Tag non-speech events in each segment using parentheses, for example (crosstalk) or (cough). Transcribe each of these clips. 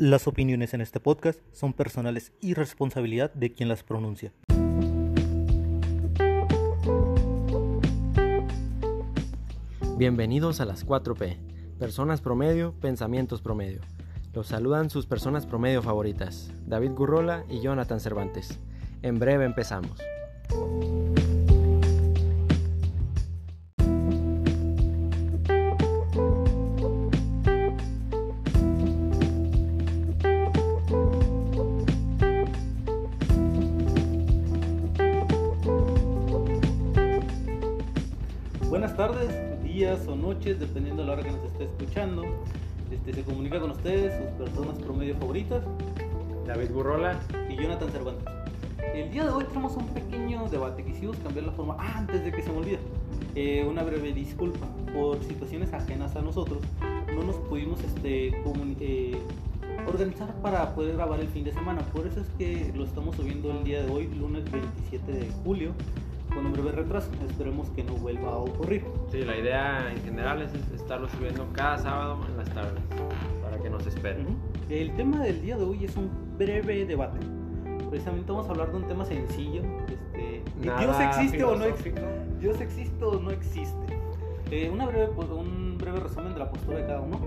Las opiniones en este podcast son personales y responsabilidad de quien las pronuncia. Bienvenidos a las 4P, Personas Promedio, Pensamientos Promedio. Los saludan sus personas promedio favoritas, David Gurrola y Jonathan Cervantes. En breve empezamos. Escuchando. Este, se comunica con ustedes, sus personas promedio favoritas, David Gurrola y Jonathan Cervantes. El día de hoy tenemos un pequeño debate. Quisimos cambiar la forma ah, antes de que se me olvide. Eh, una breve disculpa por situaciones ajenas a nosotros. No nos pudimos este, eh, organizar para poder grabar el fin de semana. Por eso es que lo estamos subiendo el día de hoy, lunes 27 de julio, con un breve retraso. Esperemos que no vuelva a ocurrir. Sí, la idea en general es estarlo subiendo cada sábado en las tardes para que nos esperen. Ujú. El tema del día de hoy es un breve debate. Precisamente vamos a hablar de un tema sencillo. Este, ¿Dios existe o no existe? ¿Dios existe o no existe? Eh, una breve, pues, un breve resumen de la postura de cada uno.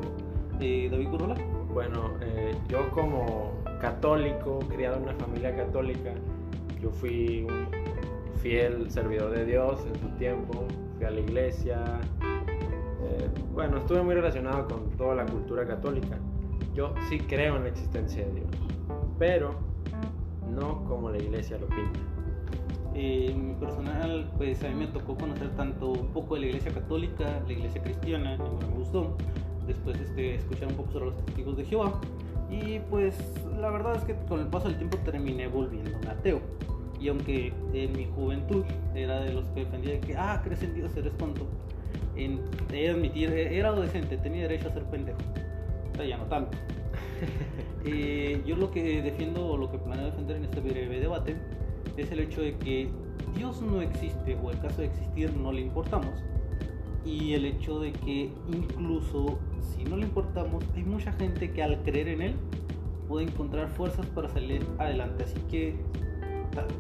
Eh, David Curola. Bueno, eh, yo como católico, criado en una familia católica, yo fui un fiel servidor de Dios en su tiempo, fui a la iglesia, eh, bueno, estuve muy relacionado con toda la cultura católica. Yo sí creo en la existencia de Dios, pero no como la iglesia lo pinta. Eh, mi personal, pues a mí me tocó conocer tanto un poco de la iglesia católica, la iglesia cristiana, bueno, me gustó. Después este, escuchar un poco sobre los testigos de Jehová. Y pues la verdad es que con el paso del tiempo terminé volviéndome ateo. Y aunque en mi juventud era de los que defendía de que, ah, crees en Dios, eres tonto. En, he admitir, era adolescente, tenía derecho a ser pendejo. O sea, ya no tanto. (laughs) Eh, yo lo que defiendo o lo que planeo defender en este breve debate es el hecho de que Dios no existe o en caso de existir no le importamos y el hecho de que incluso si no le importamos hay mucha gente que al creer en él puede encontrar fuerzas para salir adelante así que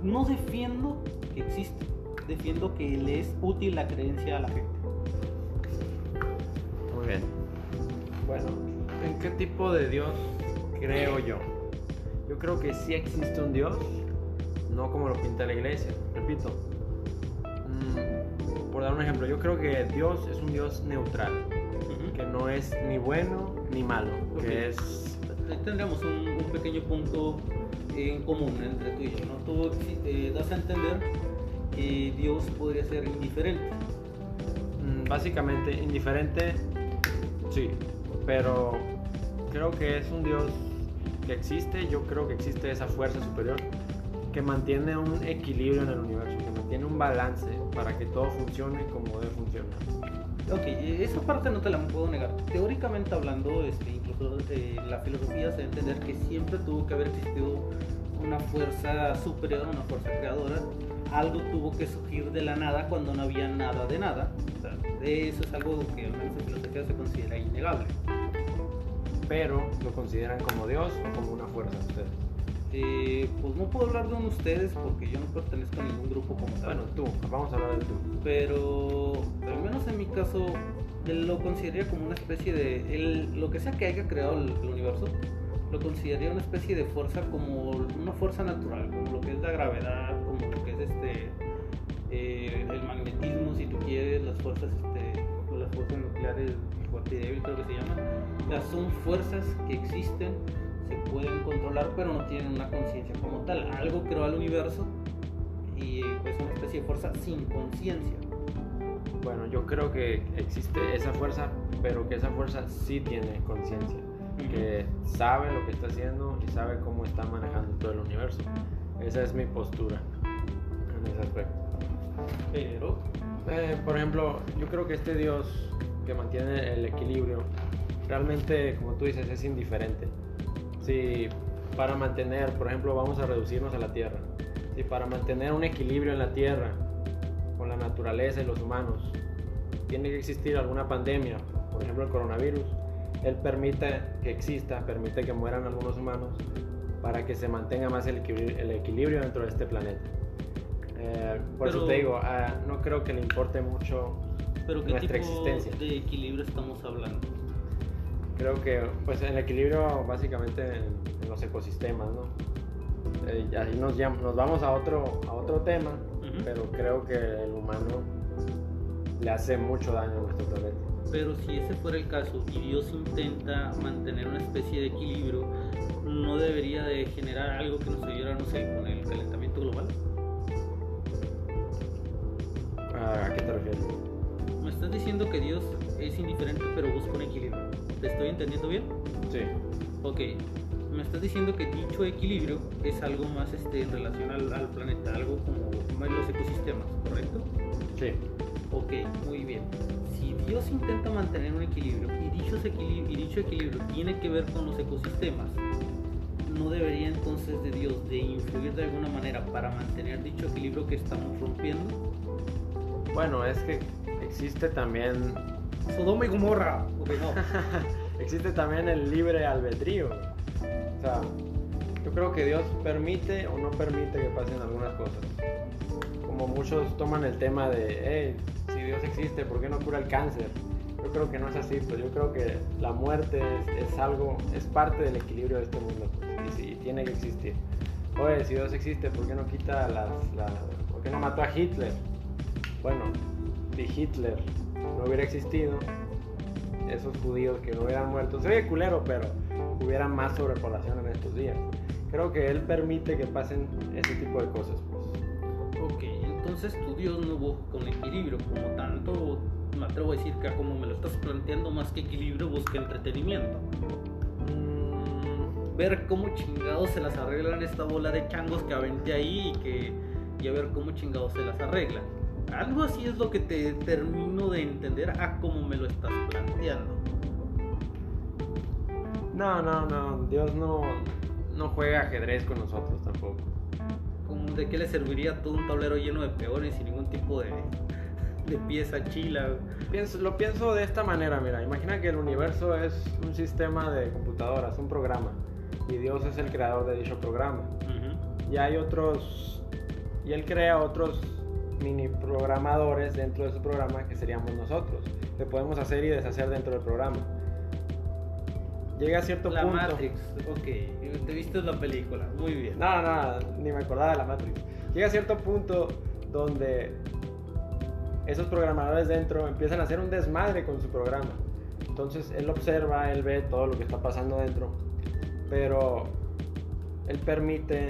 no defiendo que existe defiendo que le es útil la creencia a la gente Muy bien. Bueno, ¿en qué tipo de Dios creo yo? Yo creo que sí existe un Dios, no como lo pinta la iglesia. Repito, mm, por dar un ejemplo, yo creo que Dios es un Dios neutral, que no es ni bueno ni malo, que es... Ahí tendríamos un, un pequeño punto en común entre tú y yo, ¿no? Tú eh, das a entender que Dios podría ser indiferente. mm, básicamente indiferente, sí, pero creo que es un Dios que existe, yo creo que existe esa fuerza superior que mantiene un equilibrio en el universo, que mantiene un balance para que todo funcione como debe funcionar. Ok, eh, esa parte no te la puedo negar. Teóricamente hablando, este, incluso eh, la filosofía se debe entender que siempre tuvo que haber existido una fuerza superior, una fuerza creadora. Algo tuvo que surgir de la nada cuando no había nada de nada. O eso es algo que en filosofía se considera innegable. Pero lo consideran como Dios o como una fuerza ustedes. Eh, pues no puedo hablar de de ustedes porque yo no pertenezco a ningún grupo como tal. Bueno, tú, vamos a hablar de tú. pero al menos en mi caso lo consideraría como una especie de el- lo que sea que haya creado el, el universo lo consideraría una especie de fuerza como una fuerza natural como lo que es la gravedad como lo que es este eh, el magnetismo si tú quieres las fuerzas este o las fuerzas nucleares fuerte y débil creo que se llaman o sea son fuerzas que existen se pueden controlar pero no tienen una conciencia como tal algo creó al universo y pues una especie de fuerza sin conciencia. Bueno, yo creo que existe esa fuerza, pero que esa fuerza sí tiene conciencia, que sabe lo que está haciendo y sabe cómo está manejando todo el universo. Esa es mi postura en ese aspecto. Pero, Eh, por ejemplo, yo creo que este Dios que mantiene el equilibrio, realmente, como tú dices, es indiferente. Si para mantener, por ejemplo, vamos a reducirnos a la Tierra, si para mantener un equilibrio en la Tierra, con la naturaleza y los humanos, tiene que existir alguna pandemia, por ejemplo el coronavirus, Él permite que exista, permite que mueran algunos humanos para que se mantenga más el equilibrio, el equilibrio dentro de este planeta. Eh, por eso Pero- te digo, ah, no creo que le importe mucho Pero ¿qué nuestra tipo existencia. de equilibrio estamos hablando? Creo que pues el equilibrio básicamente en, en los ecosistemas, ¿no? Eh, y ahí nos, nos vamos a otro, a otro tema, pero creo que el humano le hace mucho daño a nuestro planeta. Pero si ese fuera el caso y Dios intenta mantener una especie de equilibrio, ¿no debería de generar algo que nos ayudara, no sé, con el calentamiento global? ¿A qué te refieres? Me estás diciendo que Dios es indiferente pero busca un equilibrio. ¿Te estoy entendiendo bien? Sí. Ok. Me estás diciendo que dicho equilibrio es algo más este, en relación al, al planeta, algo como como en los ecosistemas, ¿correcto? Sí. Ok, muy bien. Si Dios intenta mantener un equilibrio y dicho, equilibrio, y dicho equilibrio tiene que ver con los ecosistemas, ¿no debería entonces de Dios de influir de alguna manera para mantener dicho equilibrio que estamos rompiendo? Bueno, es que existe también Sodoma y Gomorra. Ok, no. (laughs) existe también el libre albedrío. O sea, yo creo que Dios permite o no permite que pasen algunas cosas. Como muchos toman el tema de, hey, si Dios existe, ¿por qué no cura el cáncer? Yo creo que no es así, pues yo creo que la muerte es, algo, es parte del equilibrio de este mundo, pues, y, tiene que existir. Oye, si Dios existe, ¿por qué no quita las, las- ¿por qué no mató a Hitler? Bueno, si Hitler no hubiera existido, esos judíos que no hubieran muerto, se oye culero, pero hubiera más sobrepoblación en estos días. Creo que él permite que pasen ese tipo de cosas, pues. Ok, entonces tu Dios no busca un equilibrio como tanto, me atrevo a decir que como me lo estás planteando más que equilibrio, busca entretenimiento. Mm, Ver cómo chingados se las arreglan esta bola de changos que aventé ahí y que y a ver cómo chingados se las arreglan. Algo así es lo que te termino de entender a cómo me lo estás planteando. No, no, no, Dios no, no juega ajedrez con nosotros tampoco. De qué le serviría todo un tablero lleno de peones y ningún tipo de, de pieza chila. Pienso, lo pienso de esta manera, mira, imagina que el universo es un sistema de computadoras, un programa, y Dios es el creador de dicho programa. Ujú. y hay otros y él crea otros mini programadores dentro de su programa que seríamos nosotros. Que podemos hacer y deshacer dentro del programa. Llega a cierto La punto. Matrix, ok, te viste la película, muy bien. no no ni me acordaba de la Matrix. Llega a cierto punto donde esos programadores dentro empiezan a hacer un desmadre con su programa. Entonces él observa él ve todo lo que está pasando dentro pero él permite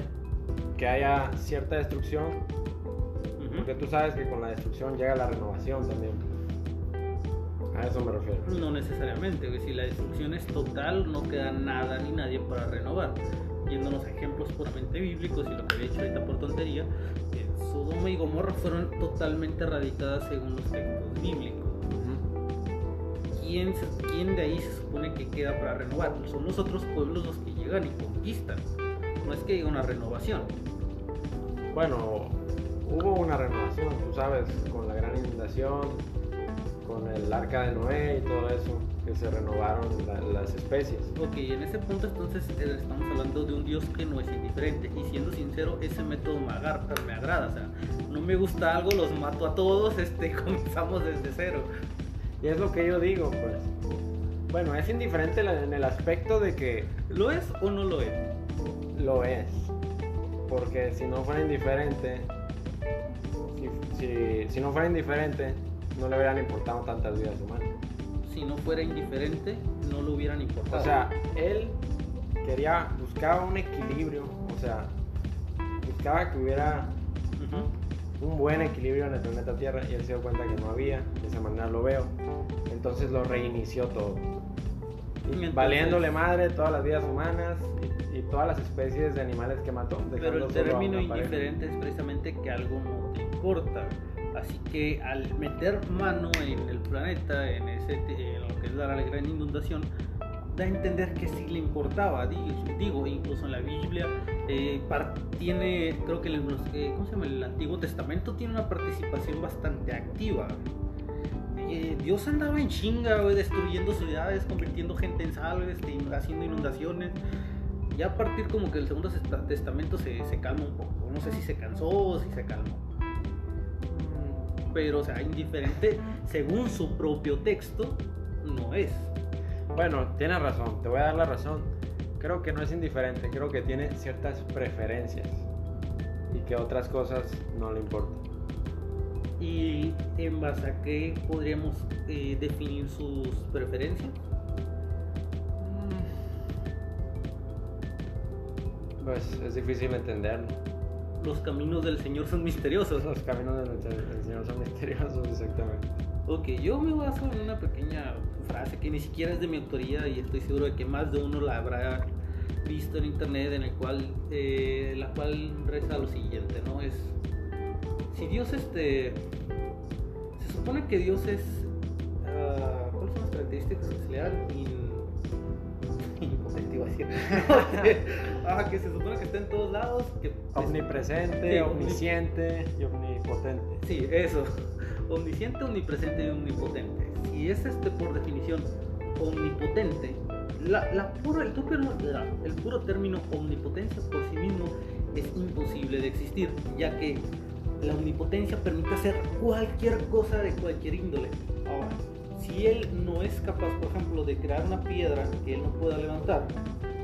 que haya cierta destrucción. Porque tú sabes que con la destrucción llega la renovación también. A eso me refiero. No necesariamente, güey. Si la destrucción es total, no queda nada ni nadie para renovar. Yéndonos a ejemplos puramente bíblicos y lo que había hecho ahorita por tontería, eh, Sodoma y Gomorra fueron totalmente erradicadas según los textos bíblicos. ¿Quién, ¿Quién de ahí se supone que queda para renovar? Son los otros pueblos los que llegan y conquistan. No es que haya una renovación. Bueno, hubo una renovación, tú sabes, con la gran inundación, con el arca de Noé y todo eso, que se renovaron la- las especies. Ok, en ese punto entonces eh, estamos hablando de un Dios que no es indiferente. Y siendo sincero, ese método me, agar- me agrada. O sea, no me gusta algo, los mato a todos, (laughs) este, comenzamos desde cero. Y es lo que yo digo, pues. Bueno, es indiferente en el aspecto de que ¿Lo es o no lo es? lo es. Porque si no fuera indiferente, si, si- no fuera indiferente, no le hubieran importado tantas vidas humanas. Si no fuera indiferente, no lo hubieran importado. O sea, él quería, buscaba un equilibrio, o sea, buscaba que hubiera Ujú. un buen equilibrio en el planeta Tierra y él se dio cuenta que no había, de esa manera lo veo. Entonces lo reinició todo. Y Entonces- valiéndole madre todas las vidas humanas y, y todas las especies de animales que mató. Pero el término una pareja. indiferente es precisamente que algo no importa. Así que al meter mano en el planeta, en, ese, en lo que es la gran inundación, da a entender que sí le importaba. Digo, incluso en la Biblia eh, tiene, creo que en el, eh, ¿cómo se llama? el Antiguo Testamento tiene una participación bastante activa. eh, Dios andaba en chinga, destruyendo ciudades, convirtiendo gente en salves, este, haciendo inundaciones. Ya a partir como que el segundo testamento se, se calma un poco. No sé si se cansó o si se calmó. Pero, o sea, indiferente, según su propio texto, no es. Bueno, tienes razón, te voy a dar la razón. Creo que no es indiferente, creo que tiene ciertas preferencias y que otras cosas no le importan. ¿Y en base a qué podríamos eh, definir sus preferencias? Pues es difícil entenderlo. Los caminos del Señor son misteriosos. Los caminos del, del Señor son misteriosos, exactamente. Ok, yo me baso en una pequeña frase que ni siquiera es de mi autoría y estoy seguro de que más de uno la habrá visto en internet en el cual eh, la cual reza lo siguiente no es si Dios este se supone que Dios es uh, cuáles son las características que se le dan impotente iba a decir ah, que se supone que está en todos lados que omnipresente omnisciente y omnipotente. Sí eso. Omnisciente omnipresente y omnipotente. Si es este por definición omnipotente. La, el, el puro término omnipotencia por sí mismo es imposible de existir, ya que la omnipotencia permite hacer cualquier cosa de cualquier índole. Ahora, si él no es capaz, por ejemplo, de crear una piedra que él no pueda levantar,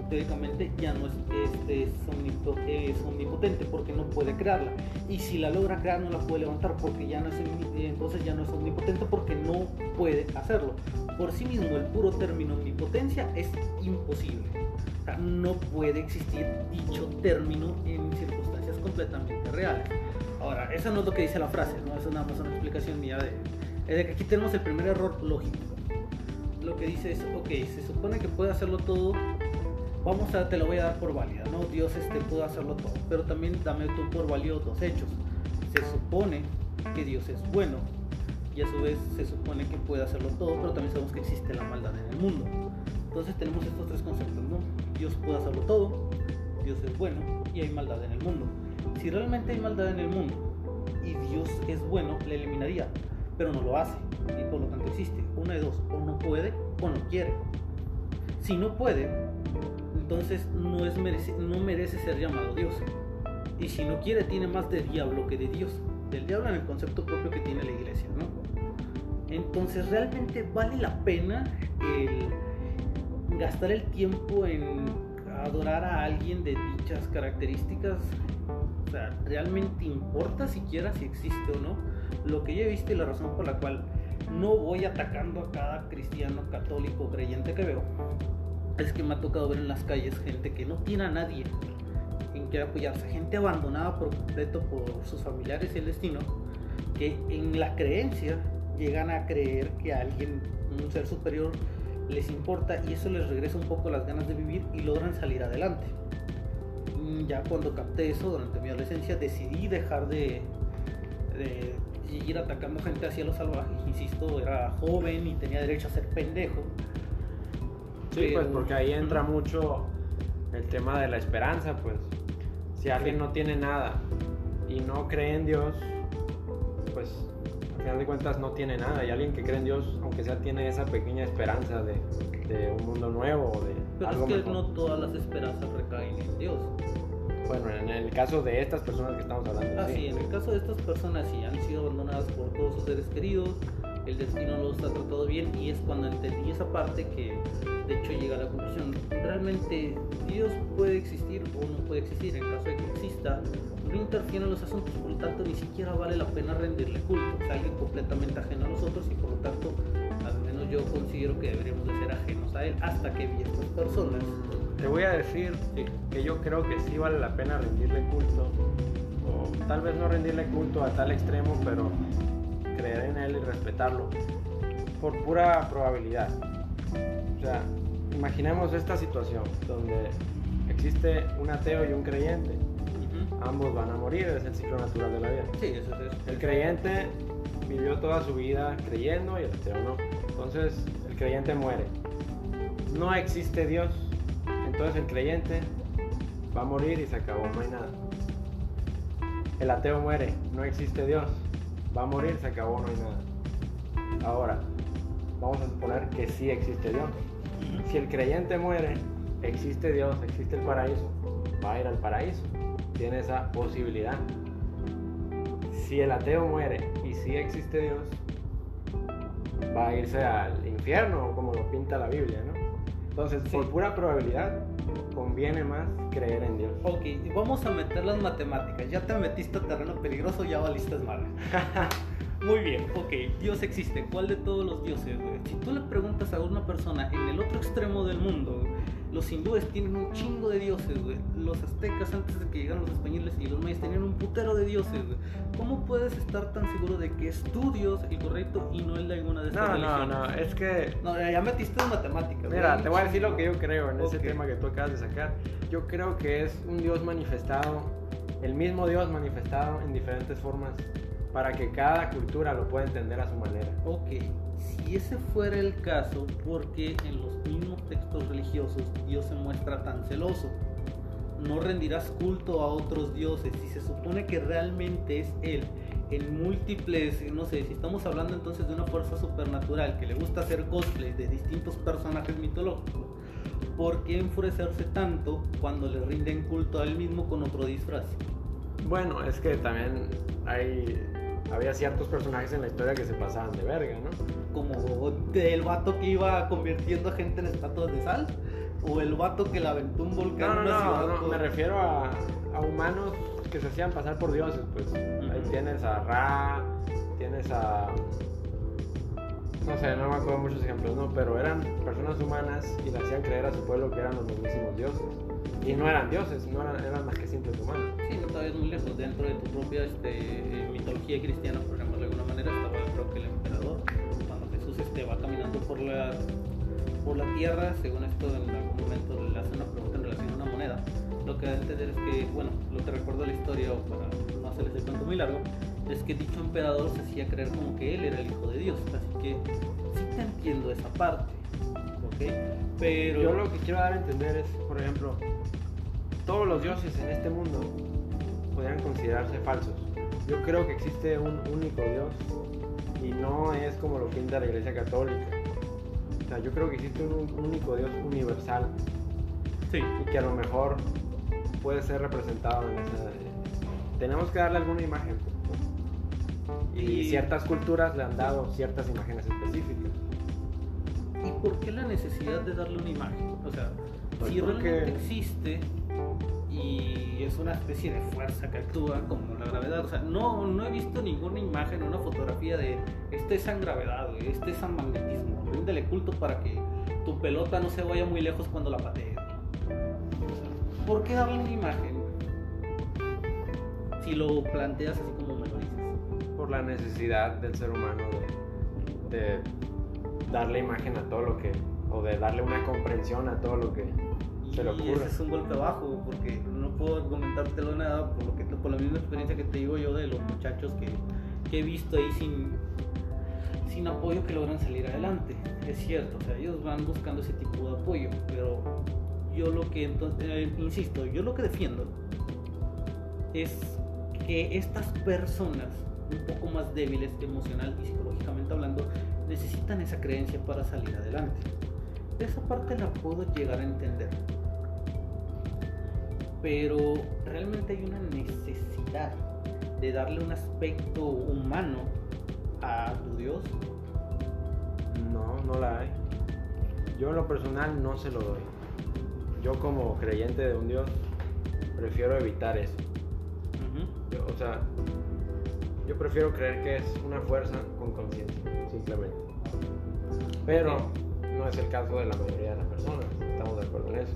teóricamente ya no es, este, es, omnipotente porque no puede crearla. Y si la logra crear no la puede levantar porque ya no es entonces ya no es omnipotente porque no puede hacerlo. Por sí mismo el puro término omnipotencia es imposible. no puede existir dicho término en circunstancias completamente reales. Ahora, eso no es lo que dice la frase, no es nada más una explicación mía de, es aquí tenemos el primer error lógico. Lo que dice es, ok, se supone que puede hacerlo todo vamos a, te lo voy a dar por válida, ¿no? Dios este pudo hacerlo todo, pero también dame tú por válido dos hechos. Se supone que Dios es bueno y a su vez se supone que puede hacerlo todo, pero también sabemos que existe la maldad en el mundo. Entonces tenemos estos tres conceptos, ¿no? Dios puede hacerlo todo, Dios es bueno y hay maldad en el mundo. Si realmente hay maldad en el mundo y Dios es bueno, le eliminaría, pero no lo hace y por lo tanto existe. Una de dos, o no puede o no quiere. Si no puede, entonces no, es merece, no merece ser llamado Dios. Y si no quiere, tiene más de diablo que de Dios. Del diablo en el concepto propio que tiene la iglesia, ¿no? Entonces, ¿realmente vale la pena gastar el tiempo en adorar a alguien de dichas características? O ¿realmente importa siquiera si existe o no? Lo que yo he visto y la razón por la cual no voy atacando a cada cristiano, católico, creyente que veo, es que me ha tocado ver en las calles gente que no tiene a nadie en que apoyarse, gente abandonada por completo por sus familiares y el destino, que en la creencia llegan a creer que alguien, un ser superior, les importa y eso les regresa un poco las ganas de vivir y logran salir adelante. Mm, ya cuando capté eso durante mi adolescencia decidí dejar de, de ir atacando gente hacia lo salvaje. Insisto, era joven y tenía derecho a ser pendejo Sí, pues porque ahí entra mucho el tema de la esperanza, pues. Si alguien no tiene nada y no cree en Dios, pues al final de cuentas no tiene nada. Y alguien que cree en Dios, aunque sea, tiene esa pequeña esperanza de, un mundo nuevo de Pero es que no todas las esperanzas recaen en Dios. Bueno, en el caso de estas personas que estamos hablando. Ah, sí, en el caso de estas personas, sí, han sido abandonadas por todos sus seres queridos, el destino los ha tratado bien y es cuando entendí esa parte que de hecho llega a la conclusión, realmente Dios puede existir o no puede existir, en caso de que exista, no interfiere en los asuntos, por lo tanto ni siquiera vale la pena rendirle culto, es alguien completamente ajeno a nosotros y por lo tanto al menos yo considero que deberíamos de ser ajenos a él hasta que vi estas personas. Te voy a decir que yo creo que sí vale la pena rendirle culto, o tal vez no rendirle culto a tal extremo, pero creer en él y respetarlo por pura probabilidad. O sea, imaginemos esta situación donde existe un ateo y un creyente. Ambos van a morir, es el ciclo natural de la vida. Sí, eso es. El creyente vivió toda su vida creyendo y el ateo no. Entonces, el creyente muere. No existe Dios. Entonces, el creyente va a morir y se acabó, no hay nada. El ateo muere, no existe Dios. Va a morir, se acabó, no hay nada. Ahora, vamos a suponer que sí existe Dios. Si el creyente muere, existe Dios, existe el paraíso, va a ir al paraíso. Tiene esa posibilidad. Si el ateo muere y sí existe Dios, va a irse al infierno, como lo pinta la Biblia, ¿no? Entonces, por pura probabilidad, conviene más creer en Dios. Ok, vamos a meter las matemáticas. Ya te metiste a terreno peligroso, ya valiste madre. (laughs) Muy bien, ok, Dios existe. ¿Cuál de todos los dioses, güey? Si tú le preguntas a una persona en el otro extremo del mundo, los hindúes tienen un chingo de dioses, güey. Los aztecas antes de que llegaran los españoles y los mayas tenían un putero de dioses, güey. ¿Cómo puedes estar tan seguro de que es tu Dios el correcto y no el de alguna de estas No, religiones? no, no, es que No, ya metiste en matemáticas. Mira, güey. te voy a decir lo que yo creo en ese Ok. tema que tú acabas de sacar. Yo creo que es un Dios manifestado, el mismo Dios manifestado en diferentes formas para que cada cultura lo pueda entender a su manera. Ok, si ese fuera el caso, ¿por qué en los mismos textos religiosos Dios se muestra tan celoso? No rendirás culto a otros dioses si se supone que realmente es Él. En múltiples, no sé, si estamos hablando entonces de una fuerza supernatural que le gusta hacer cosplay de distintos personajes mitológicos, ¿por qué enfurecerse tanto cuando le rinden culto a Él mismo con otro disfraz? Bueno, es que también hay había ciertos personajes en la historia que se pasaban de verga, ¿no? como el vato que iba convirtiendo a gente en estatuas de sal o el vato que le aventó un volcán No, en una no, ciudad no, no, con- me refiero a, a humanos que se hacían pasar por dioses, pues. Ahí tienes a Ra, tienes a... No sé, no me acuerdo muchos ejemplos, ¿no? Pero eran personas humanas y le hacían creer a su pueblo que eran los mismísimos dioses. Y no eran dioses, no eran, eran más que simples humanos. Sí, no vayas muy lejos. Dentro de tu propia este, mitología cristiana, por llamarlo de alguna manera, estaba creo que el emperador. Cuando Jesús este, va caminando por la, por la tierra, según esto en algún momento le hace una pregunta en relación a una moneda. Lo que da a entender es que, bueno, lo que recuerdo de la historia, para no hacerles el cuento muy largo, es que dicho emperador se hacía creer como que él era el hijo de Dios. Así que sí te entiendo esa parte, ¿ok? Pero... Yo lo que quiero dar a entender es, por ejemplo, todos los dioses en este mundo podrían considerarse falsos. Yo creo que existe un único Dios y no es como lo pinta la Iglesia Católica. O sea, yo creo que existe un único Dios universal Sí. y que a lo mejor puede ser representado en esa... Tenemos que darle alguna imagen. Y Y- ciertas culturas le han dado ciertas imágenes específicas. ¿Y por qué la necesidad de darle una imagen? O sea, Pues si porque- realmente existe y es una especie de fuerza que actúa como la gravedad, o sea, no, no he visto ninguna imagen una fotografía de este es San gravedad, este es San magnetismo, ríndele culto para que tu pelota no se vaya muy lejos cuando la patees. ¿Por qué darle una imagen? Si lo planteas así por la necesidad del ser humano de, de darle imagen a todo lo que, o de darle una comprensión a todo lo que se le Y ocurre. ese es un golpe bajo, porque no puedo argumentártelo nada por, lo que, por la misma experiencia que te digo yo de los muchachos que, que he visto ahí sin, sin apoyo que logran salir adelante. Es cierto, o sea, ellos van buscando ese tipo de apoyo, pero yo lo que, entonces, eh, insisto, yo lo que defiendo es que estas personas un poco más débiles emocional y psicológicamente hablando necesitan esa creencia para salir adelante. Esa parte la puedo llegar a entender. Pero realmente hay una necesidad de darle un aspecto humano a tu Dios. No, no la hay. Yo en lo personal no se lo doy. Yo como creyente de un Dios prefiero evitar eso. Yo, o sea, yo prefiero creer que es una fuerza con conciencia, simplemente. Pero no es el caso de la mayoría de las personas, estamos de acuerdo en eso.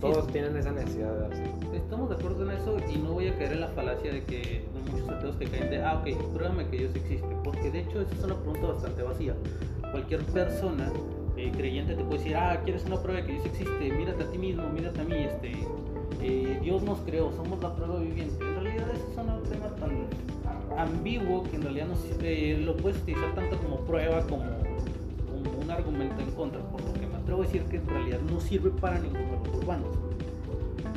Todos tienen esa necesidad de darse. Estamos de acuerdo en eso y no voy a caer en la falacia de que hay muchos ateos que caen de, ah, ok, pruébame que Dios existe. Porque de hecho esa es una pregunta bastante vacía. Cualquier persona eh, creyente te puede decir, ah, ¿quieres una prueba de que Dios existe? Mírate a ti mismo, mírate a mí, este, eh, Dios nos creó, somos la prueba viviente. Ambiguo que en realidad no lo puedes utilizar tanto como prueba como, como un argumento en contra, por lo que me atrevo a decir que en realidad no sirve para ninguno de los urbanos.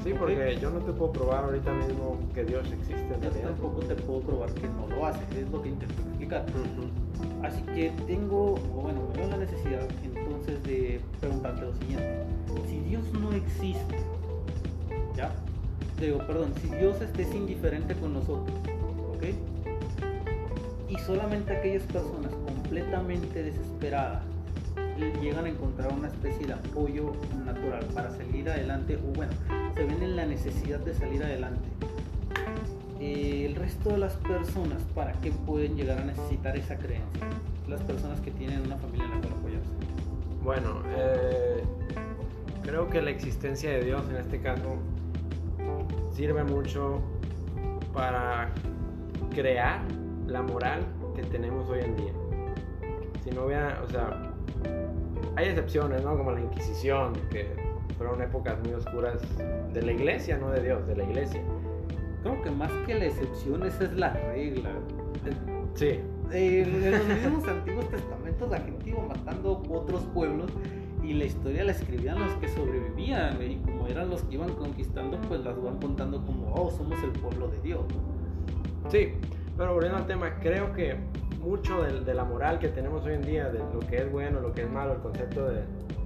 Sí, porque yo no te puedo probar ahorita mismo que Dios existe en Yo realidad. tampoco te puedo probar que no lo hace, es lo que intento explicar. Así que tengo, bueno, me veo la necesidad entonces de preguntarte lo siguiente. Si Dios no existe, ¿ya? Digo, perdón, si Dios esté indiferente con nosotros, ¿ok? Y solamente aquellas personas completamente desesperadas llegan a encontrar una especie de apoyo natural para salir adelante, o bueno, se ven en la necesidad de salir adelante. Eh, el resto de las personas, ¿para qué pueden llegar a necesitar esa creencia? Las personas que tienen una familia en la cual apoyarse. Bueno, eh, creo que la existencia de Dios en este caso sirve mucho para crear la moral que tenemos hoy en día. Si no hubiera, o sea, hay excepciones, ¿no? Como la Inquisición, que fueron épocas muy oscuras de la iglesia, no de Dios, de la iglesia. Creo que más que la excepción, esa es la regla. Sí. en los mismos (laughs) antiguos testamentos la gente iba matando otros pueblos y la historia la escribían los que sobrevivían y como eran los que iban conquistando pues las van contando como oh somos el pueblo de Dios sí pero volviendo al tema creo que mucho de, la moral que tenemos hoy en día, de lo que es bueno, lo que es malo, el concepto de,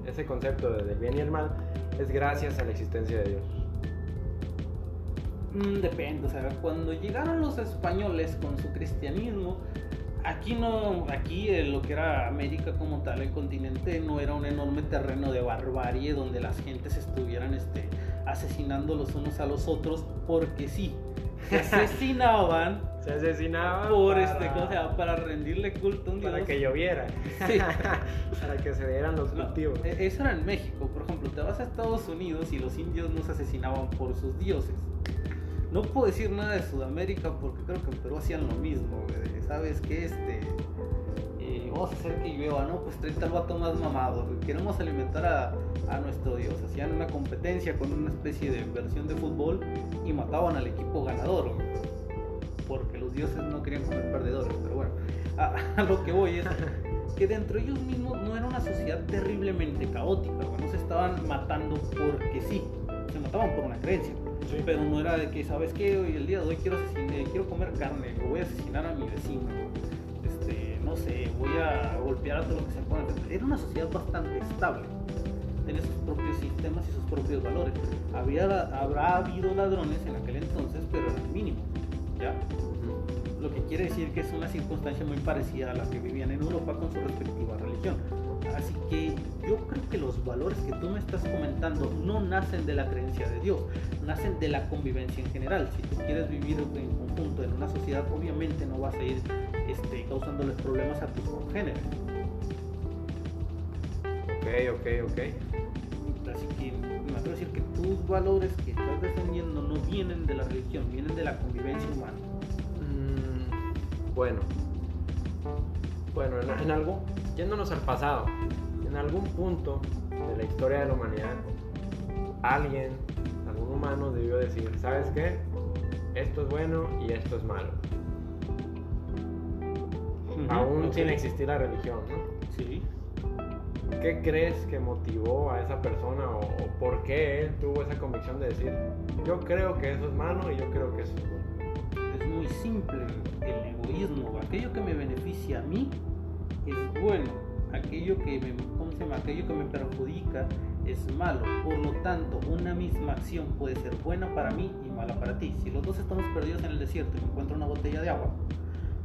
ese concepto del bien y el mal, es gracias a la existencia de Dios. Mm, depende, o sea, cuando llegaron los españoles con su cristianismo, aquí no, aquí lo que era América como tal, el continente no era un enorme terreno de barbarie donde las gentes estuvieran este, asesinando los unos a los otros porque sí se asesinaban. (laughs) se asesinaban. Por este, para rendirle culto a un dios. Para que lloviera. (laughs) para que se dieran los cultivos. E, eso era en México. Por ejemplo, te vas a Estados Unidos y los indios no se asesinaban por sus dioses. No puedo decir nada de Sudamérica porque creo que en Perú hacían lo mismo. ¿Sabes qué? Este vamos a hacer que llueva, ¿no? Pues 30 el vato más mamado, queremos alimentar a, a, nuestro Dios. Hacían una competencia con una especie de versión de fútbol y mataban al equipo ganador, porque los dioses no querían comer perdedores, pero bueno, a, lo que voy es (laughs) que dentro de ellos mismos no era una sociedad terriblemente caótica, no se estaban matando porque sí, se mataban por una creencia. Pero no era de que, ¿sabes qué? Hoy el día de hoy quiero, quiero comer carne, o voy a asesinar a mi vecino no sé, voy a golpear a todo lo que se pone. Era una sociedad bastante estable. Tenía sus propios sistemas y sus propios valores. Había, habrá habido ladrones en aquel entonces, pero eran mínimos. ¿ya? Lo que quiere decir que es una circunstancia muy parecida a la que vivían en Europa con su respectiva yo creo que los valores que tú me estás comentando no nacen de la creencia de Dios, nacen de la convivencia en general. Si tú quieres vivir en conjunto en una sociedad, obviamente no vas a ir este, causándoles problemas a tus congéneres. Ok, ok, ok. Así que me atrevo a decir que tus valores que estás defendiendo no vienen de la religión, vienen de la convivencia humana. Mm, bueno, bueno, en, en algo, yéndonos al pasado, en algún punto de la historia de la humanidad, alguien, algún humano debió decir, ¿sabes qué? Esto es bueno y esto es malo aún sin existir la religión, ¿no? Sí. ¿Qué crees que motivó a esa persona o, por qué él tuvo esa convicción de decir, yo creo que eso es malo y yo creo que eso es bueno? Es muy simple el egoísmo. Aquello que me beneficia a mí es bueno. Aquello que me, ¿cómo se llama? Aquello que me perjudica es malo. Por lo tanto, una misma acción puede ser buena para mí y mala para ti. Si los dos estamos perdidos en el desierto y me encuentro una botella de agua,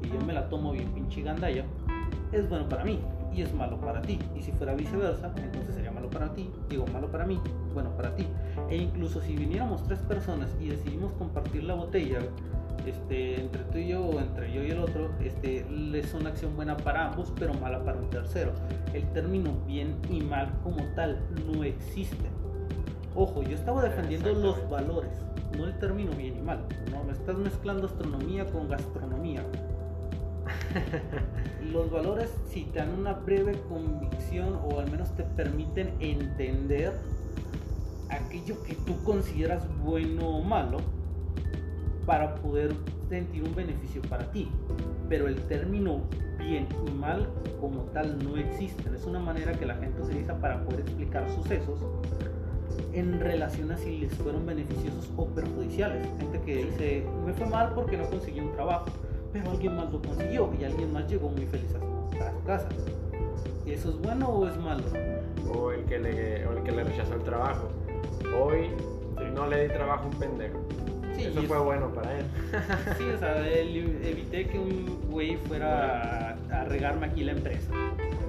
y yo me la tomo bien pinche gandalla, es bueno para mí y es malo para ti. Y si fuera viceversa, entonces sería malo para ti, digo malo para mí, bueno para ti. E incluso si viniéramos tres personas y decidimos compartir la botella, este, entre tú y yo o entre yo y el otro, este, es una acción buena para ambos, pero mala para un tercero. El término bien y mal como tal no existe. Ojo, yo estaba defendiendo los valores, no el término bien y mal. No, me estás mezclando astronomía con gastronomía. (laughs) Los valores si te dan una breve convicción o al menos te permiten entender aquello que tú consideras bueno o malo para poder sentir un beneficio para ti. Pero el término bien y mal como tal no existe. Es una manera que la gente utiliza para poder explicar sucesos en relación a si les fueron beneficiosos o perjudiciales. Gente que dice, me fue mal porque no conseguí un trabajo pero alguien más lo consiguió y alguien más llegó muy feliz a su casa. ¿Y eso es bueno o es malo? O el que le, o el que le rechazó el trabajo. Hoy no le di trabajo a un pendejo. Sí, Eso fue bueno para él. (laughs) Sí, o sea, él- evité que un güey fuera a, a regarme aquí la empresa.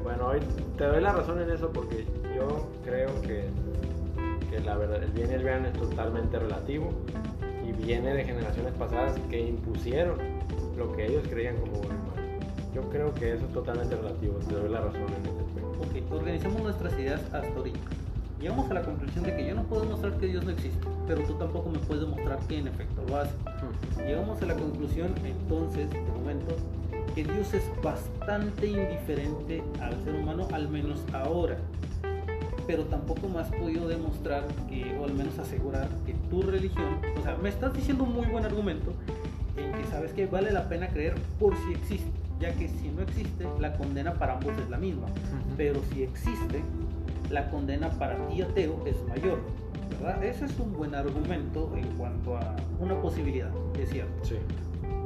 Bueno, hoy te doy la razón en eso porque yo creo que, que la verdad, el bien y el bien es totalmente relativo y viene de generaciones pasadas que impusieron lo que ellos creían como bueno y malo. Yo creo que eso es totalmente relativo, te doy la razón en ese aspecto. Ok, organizamos nuestras ideas hasta ahorita. Llegamos a la conclusión de que yo no puedo demostrar que Dios no existe, pero tú tampoco me puedes demostrar que en efecto lo hace. Llegamos a la conclusión entonces, de momento, que Dios es bastante indiferente al ser humano, al menos ahora. Pero tampoco me has podido demostrar que, o al menos asegurar, que tu religión, o sea, me estás diciendo un muy buen argumento en que sabes que vale la pena creer por si existe, ya que si no existe, la condena para ambos es la misma. Pero si existe, la condena para ti ateo es mayor, ¿verdad? Ese es un buen argumento en cuanto a una posibilidad, es cierto. Sí.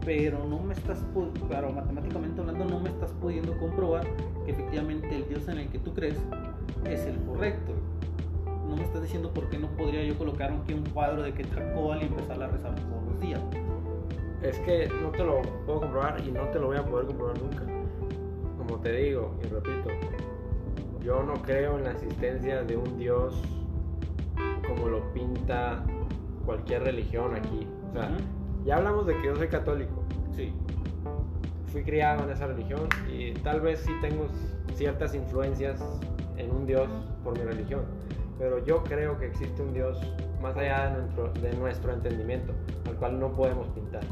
Pero no me estás, claro, matemáticamente hablando, no me estás pudiendo comprobar que efectivamente el Dios en el que tú crees es el correcto. No me estás diciendo por qué no podría yo colocar aquí un cuadro de Quetzalcóatl y empezar a rezar todos los días. Es que no te lo puedo comprobar y no te lo voy a poder comprobar nunca. Como te digo y repito, yo no creo en la existencia de un Dios como lo pinta cualquier religión aquí. O sea, ya hablamos de que yo soy católico. Sí. Fui criado en esa religión y tal vez sí tengo ciertas influencias en un Dios por mi religión. Pero yo creo que existe un Dios más allá de nuestro, de nuestro entendimiento, al cual no podemos pintar.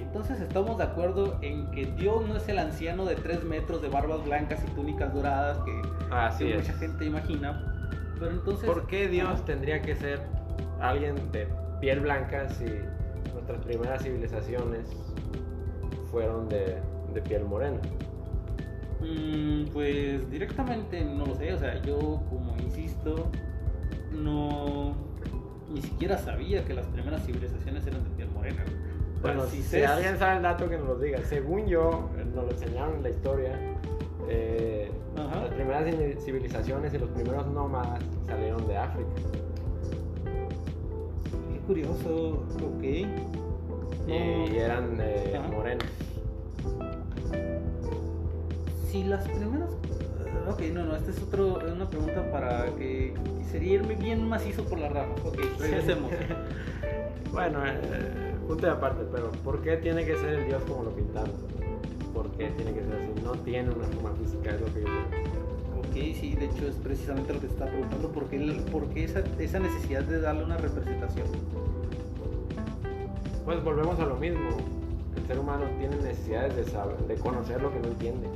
Entonces estamos de acuerdo en que Dios no es el anciano de 3 metros de barbas blancas y túnicas doradas que, Así que es. mucha gente imagina. Pero entonces... ¿Por qué Dios tendría que ser alguien de piel blanca si nuestras primeras civilizaciones fueron de, de piel morena? Mm, pues directamente no lo sé, o sea, yo como insisto, no ni siquiera sabía que las primeras civilizaciones eran de piel morena. Bueno, Pero si, sé- alguien sabe el dato que nos lo diga. Según yo, eh, nos lo enseñaron en la historia, eh, las primeras civil- civilizaciones y los primeros nómadas salieron de África. Qué curioso, ok. Y, eran eh, morenos. si las primeras... eh, Ok, no, no, esta es otro, una pregunta para que sería irme bien macizo por las ramas. Ok, regresemos. (laughs) Bueno, eh, punto de aparte, pero ¿por qué tiene que ser el Dios como lo pintamos? ¿Por qué tiene que ser así? No tiene una forma física, es lo que yo creo. Ok, sí, de hecho es precisamente lo que te estaba preguntando, ¿por qué, por qué esa, esa necesidad de darle una representación? Pues volvemos a lo mismo. El ser humano tiene necesidades de, saber, de conocer lo que no entiende.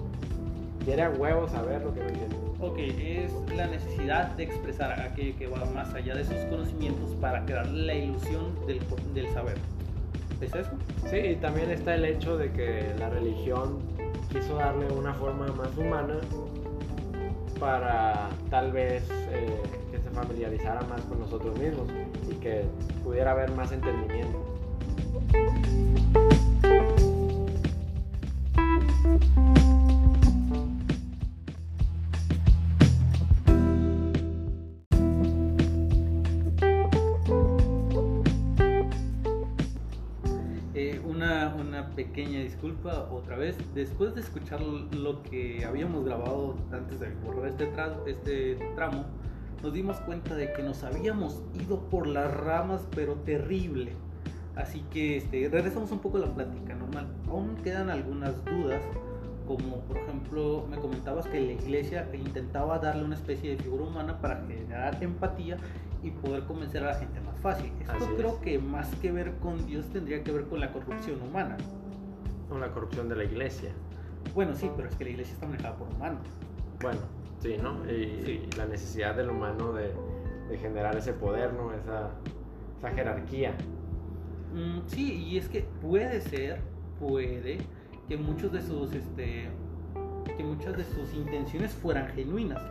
Quiere a huevo saber lo que no entiende. Ok, es la necesidad de expresar aquello que va más allá de sus conocimientos para crear la ilusión del, del saber. ¿Es eso? Sí, y también está el hecho de que la religión quiso darle una forma más humana para tal vez eh, que se familiarizara más con nosotros mismos y que pudiera haber más entendimiento. Pequeña disculpa otra vez. Después de escuchar lo que habíamos grabado antes de borrar este, tra- este tramo, nos dimos cuenta de que nos habíamos ido por las ramas, pero terrible. Así que este, regresamos un poco a la plática normal. Aún quedan algunas dudas, como por ejemplo me comentabas que la iglesia intentaba darle una especie de figura humana para generar empatía y poder convencer a la gente más fácil. Esto Así creo es. que más que ver con Dios tendría que ver con la corrupción humana. Con la corrupción de la iglesia. Bueno, sí, pero es que la iglesia está manejada por humanos. Bueno, sí, ¿no? Y, Sí. y la necesidad del humano de, de generar ese poder, ¿no? Esa, esa jerarquía. Mm, sí, y es que puede ser, puede que muchos de sus, este, que muchas de sus intenciones fueran genuinas,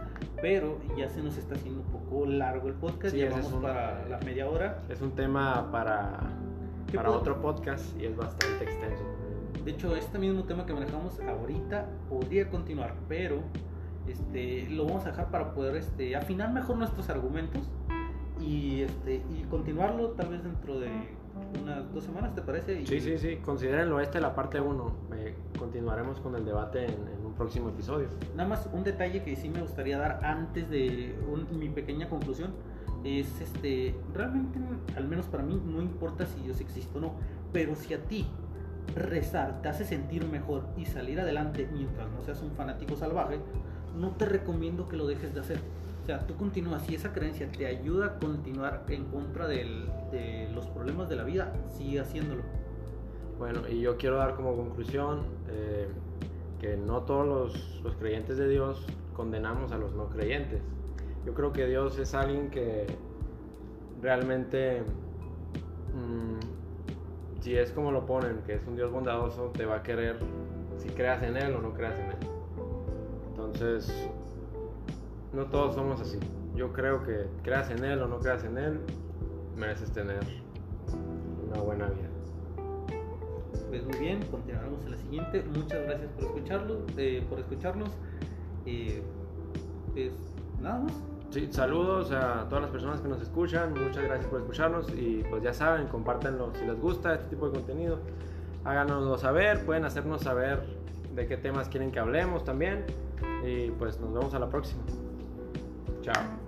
pero ya se nos está haciendo un poco largo el podcast, Sí, ya ese vamos es un- para la media hora. Es un tema para, ¿Qué para pod- otro podcast y es bastante extenso. De hecho, este mismo tema que manejamos ahorita podría continuar, pero este, lo vamos a dejar para poder este, afinar mejor nuestros argumentos y, este, y continuarlo tal vez dentro de unas dos semanas, ¿te parece? Sí, sí, sí, considérenlo este la parte 1. continuaremos con el debate en, un próximo episodio. Nada más un detalle que sí me gustaría dar antes de mi pequeña conclusión es este, realmente, al menos para mí, no importa si Dios existe o no, pero si a ti rezar te hace sentir mejor y salir adelante mientras no seas un fanático salvaje, no te recomiendo que lo dejes de hacer. O sea, tú continúas, si esa creencia te ayuda a continuar en contra de los problemas de la vida, sigue haciéndolo. Bueno, y yo quiero dar como conclusión eh, que no todos los, creyentes de Dios condenamos a los no creyentes. Yo creo que Dios es alguien que realmente, mm, si es como lo ponen, que es un Dios bondadoso, te va a querer si creas en Él o no creas en Él. Entonces, no todos somos así. Yo creo que creas en Él o no creas en Él, mereces tener una buena vida. Pues muy bien, continuaremos en la siguiente. Muchas gracias por escucharlo, eh, por escucharnos. Eh, pues nada más. Sí, saludos a todas las personas que nos escuchan, muchas gracias por escucharnos y pues ya saben, compártanlo si les gusta este tipo de contenido, háganoslo saber, pueden hacernos saber de qué temas quieren que hablemos también y pues nos vemos a la próxima. Chao.